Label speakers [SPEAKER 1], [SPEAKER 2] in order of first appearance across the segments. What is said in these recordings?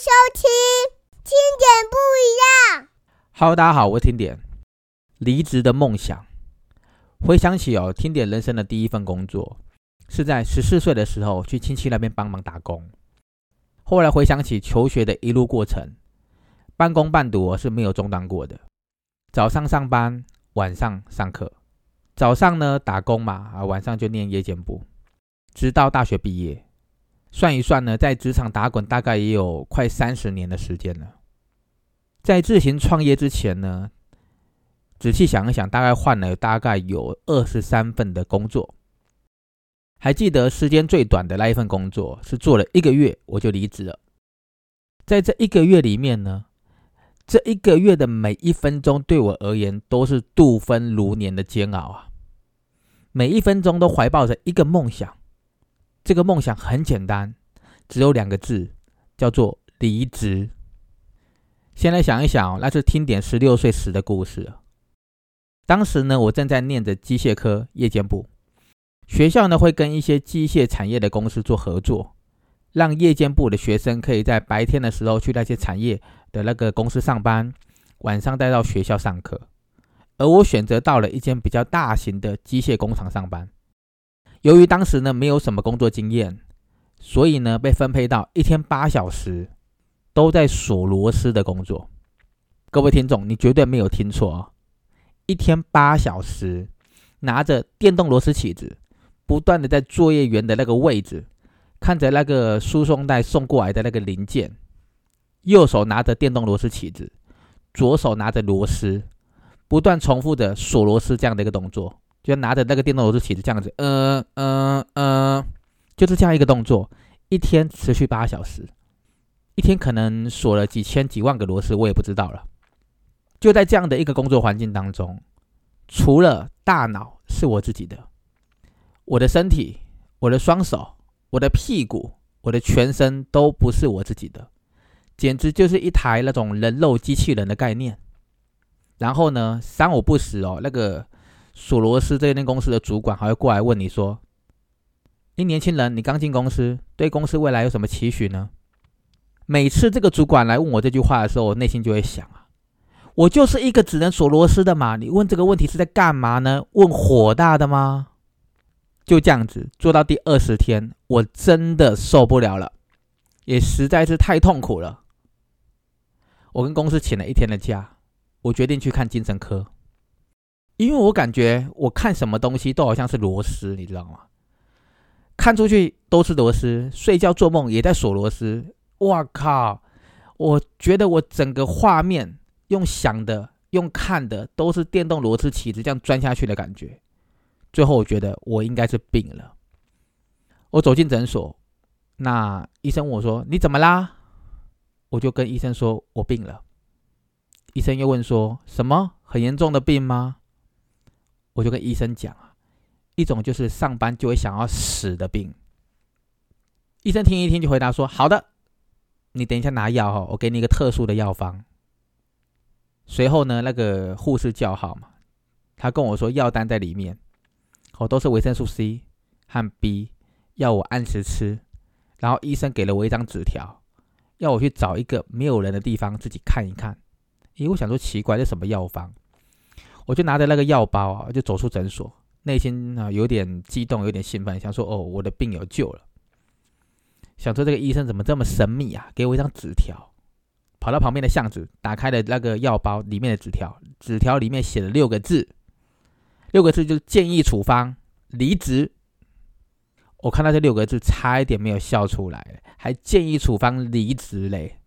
[SPEAKER 1] 收听听点不一样。
[SPEAKER 2] Hello，大家好，我是听点。离职的梦想，回想起哦，听点人生的第一份工作是在十四岁的时候去亲戚那边帮忙打工。后来回想起求学的一路过程，半工半读是没有中断过的。早上上班，晚上上课。早上呢打工嘛，啊，晚上就念夜间部，直到大学毕业。算一算呢，在职场打滚大概也有快三十年的时间了。在自行创业之前呢，仔细想一想，大概换了大概有二十三份的工作。还记得时间最短的那一份工作是做了一个月我就离职了。在这一个月里面呢，这一个月的每一分钟对我而言都是度分如年的煎熬啊！每一分钟都怀抱着一个梦想。这个梦想很简单，只有两个字，叫做离职。先来想一想，那是听点十六岁时的故事。当时呢，我正在念着机械科夜间部，学校呢会跟一些机械产业的公司做合作，让夜间部的学生可以在白天的时候去那些产业的那个公司上班，晚上带到学校上课。而我选择到了一间比较大型的机械工厂上班。由于当时呢没有什么工作经验，所以呢被分配到一天八小时都在锁螺丝的工作。各位听众，你绝对没有听错啊！一天八小时，拿着电动螺丝起子，不断的在作业员的那个位置，看着那个输送带送过来的那个零件，右手拿着电动螺丝起子，左手拿着螺丝，不断重复的锁螺丝这样的一个动作。就拿着那个电动螺丝起子这样子，嗯嗯嗯，就是这样一个动作，一天持续八小时，一天可能锁了几千几万个螺丝，我也不知道了。就在这样的一个工作环境当中，除了大脑是我自己的，我的身体、我的双手、我的屁股、我的全身都不是我自己的，简直就是一台那种人肉机器人的概念。然后呢，三五不时哦，那个。索罗斯这间公司的主管还会过来问你说：“诶，年轻人，你刚进公司，对公司未来有什么期许呢？”每次这个主管来问我这句话的时候，我内心就会想啊，我就是一个只能锁螺丝的嘛，你问这个问题是在干嘛呢？问火大的吗？就这样子做到第二十天，我真的受不了了，也实在是太痛苦了。我跟公司请了一天的假，我决定去看精神科。因为我感觉我看什么东西都好像是螺丝，你知道吗？看出去都是螺丝，睡觉做梦也在锁螺丝。哇靠！我觉得我整个画面用想的、用看的都是电动螺丝起子这样钻下去的感觉。最后我觉得我应该是病了。我走进诊所，那医生问我说：“你怎么啦？”我就跟医生说：“我病了。”医生又问说：“什么很严重的病吗？”我就跟医生讲啊，一种就是上班就会想要死的病。医生听一听就回答说：“好的，你等一下拿药哈，我给你一个特殊的药方。”随后呢，那个护士叫号嘛，他跟我说药单在里面，哦，都是维生素 C 和 B，要我按时吃。然后医生给了我一张纸条，要我去找一个没有人的地方自己看一看。咦，我想说奇怪，这什么药方？我就拿着那个药包啊，就走出诊所，内心啊有点激动，有点兴奋，想说：“哦，我的病有救了。”想说这个医生怎么这么神秘啊？给我一张纸条，跑到旁边的巷子，打开了那个药包里面的纸条，纸条里面写了六个字，六个字就是建议处方离职。我看到这六个字，差一点没有笑出来，还建议处方离职嘞。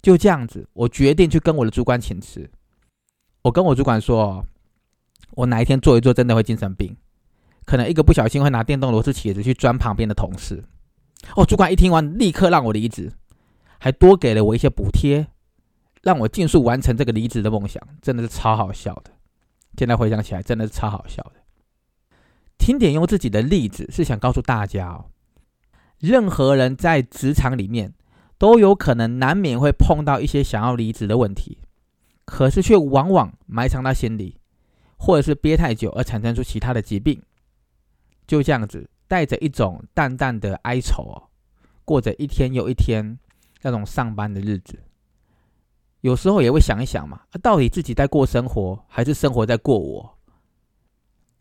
[SPEAKER 2] 就这样子，我决定去跟我的主管请辞。我跟我主管说，我哪一天做一做，真的会精神病，可能一个不小心会拿电动螺丝起子去钻旁边的同事。哦，主管一听完，立刻让我离职，还多给了我一些补贴，让我尽速完成这个离职的梦想，真的是超好笑的。现在回想起来，真的是超好笑的。听点用自己的例子，是想告诉大家哦，任何人在职场里面都有可能难免会碰到一些想要离职的问题。可是却往往埋藏在心里，或者是憋太久而产生出其他的疾病，就这样子带着一种淡淡的哀愁哦，过着一天又一天，那种上班的日子。有时候也会想一想嘛，到底自己在过生活，还是生活在过我？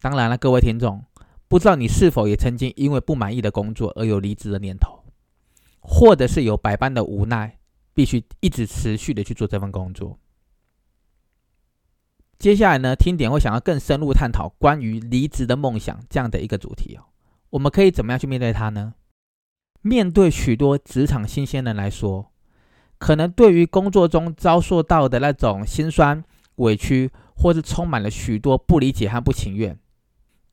[SPEAKER 2] 当然了，各位听众，不知道你是否也曾经因为不满意的工作而有离职的念头，或者是有百般的无奈，必须一直持续的去做这份工作。接下来呢，听点会想要更深入探讨关于离职的梦想这样的一个主题哦。我们可以怎么样去面对它呢？面对许多职场新鲜人来说，可能对于工作中遭受到的那种心酸、委屈，或是充满了许多不理解和不情愿，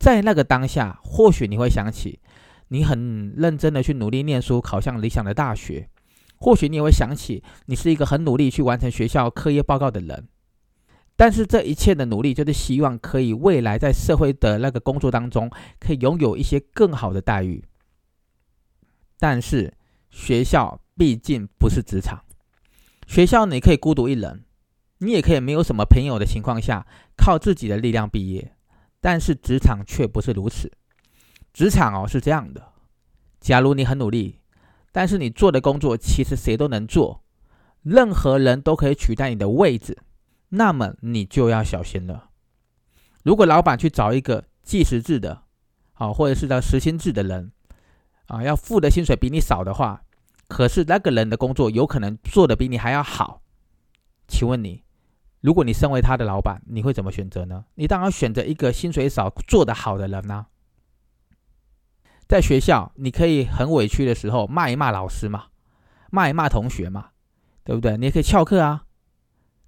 [SPEAKER 2] 在那个当下，或许你会想起你很认真的去努力念书，考上理想的大学；或许你也会想起你是一个很努力去完成学校课业报告的人。但是这一切的努力，就是希望可以未来在社会的那个工作当中，可以拥有一些更好的待遇。但是学校毕竟不是职场，学校你可以孤独一人，你也可以没有什么朋友的情况下，靠自己的力量毕业。但是职场却不是如此，职场哦是这样的：假如你很努力，但是你做的工作其实谁都能做，任何人都可以取代你的位置。那么你就要小心了。如果老板去找一个计时制的，啊，或者是叫时薪制的人，啊，要付的薪水比你少的话，可是那个人的工作有可能做的比你还要好，请问你，如果你身为他的老板，你会怎么选择呢？你当然选择一个薪水少、做得好的人呢。在学校，你可以很委屈的时候骂一骂老师嘛，骂一骂同学嘛，对不对？你也可以翘课啊。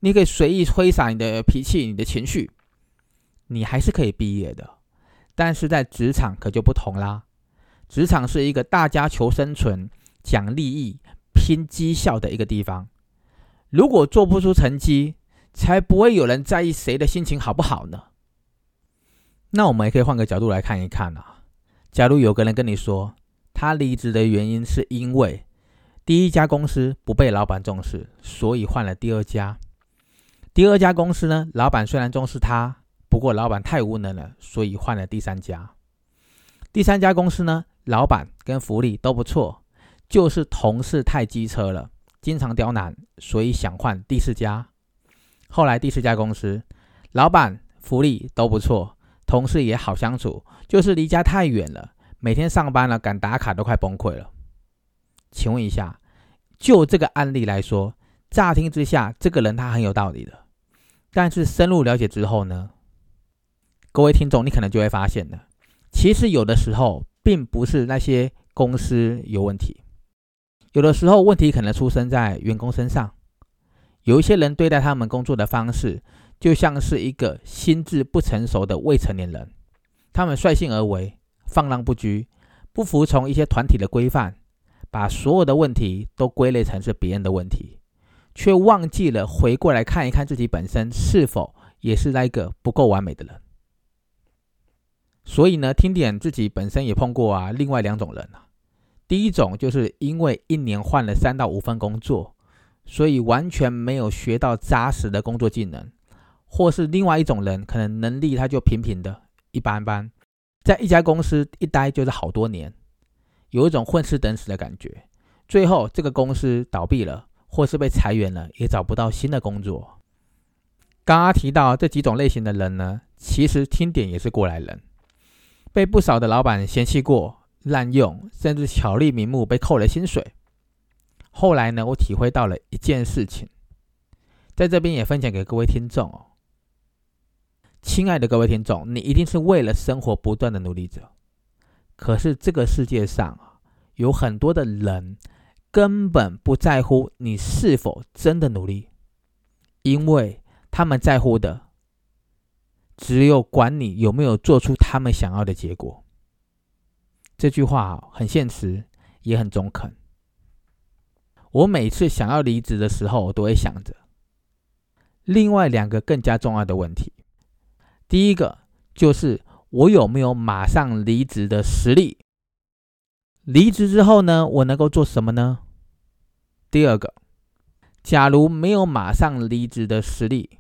[SPEAKER 2] 你可以随意挥洒你的脾气、你的情绪，你还是可以毕业的。但是在职场可就不同啦，职场是一个大家求生存、讲利益、拼绩效的一个地方。如果做不出成绩，才不会有人在意谁的心情好不好呢？那我们也可以换个角度来看一看啊。假如有个人跟你说，他离职的原因是因为第一家公司不被老板重视，所以换了第二家。第二家公司呢，老板虽然重视他，不过老板太无能了，所以换了第三家。第三家公司呢，老板跟福利都不错，就是同事太机车了，经常刁难，所以想换第四家。后来第四家公司，老板福利都不错，同事也好相处，就是离家太远了，每天上班了赶打卡都快崩溃了。请问一下，就这个案例来说，乍听之下，这个人他很有道理的。但是深入了解之后呢，各位听众，你可能就会发现了，其实有的时候并不是那些公司有问题，有的时候问题可能出生在员工身上。有一些人对待他们工作的方式，就像是一个心智不成熟的未成年人，他们率性而为，放浪不拘，不服从一些团体的规范，把所有的问题都归类成是别人的问题。却忘记了回过来看一看自己本身是否也是那一个不够完美的人。所以呢，听点自己本身也碰过啊，另外两种人啊。第一种就是因为一年换了三到五份工作，所以完全没有学到扎实的工作技能；或是另外一种人，可能能力他就平平的一般般，在一家公司一待就是好多年，有一种混吃等死的感觉，最后这个公司倒闭了。或是被裁员了，也找不到新的工作。刚刚提到这几种类型的人呢，其实听点也是过来人，被不少的老板嫌弃过、滥用，甚至巧立名目被扣了薪水。后来呢，我体会到了一件事情，在这边也分享给各位听众哦。亲爱的各位听众，你一定是为了生活不断的努力着，可是这个世界上啊，有很多的人。根本不在乎你是否真的努力，因为他们在乎的只有管你有没有做出他们想要的结果。这句话很现实，也很中肯。我每次想要离职的时候，我都会想着另外两个更加重要的问题。第一个就是我有没有马上离职的实力。离职之后呢，我能够做什么呢？第二个，假如没有马上离职的实力，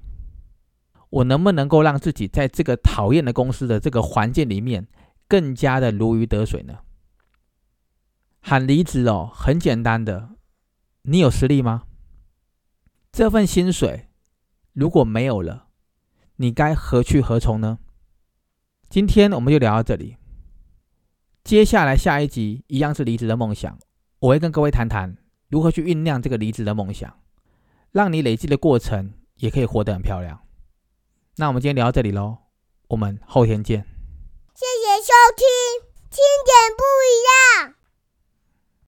[SPEAKER 2] 我能不能够让自己在这个讨厌的公司的这个环境里面更加的如鱼得水呢？喊离职哦，很简单的，你有实力吗？这份薪水如果没有了，你该何去何从呢？今天我们就聊到这里。接下来下一集一样是离职的梦想，我会跟各位谈谈如何去酝酿这个离职的梦想，让你累积的过程也可以活得很漂亮。那我们今天聊到这里喽，我们后天见。
[SPEAKER 1] 谢谢收听，听点不一样。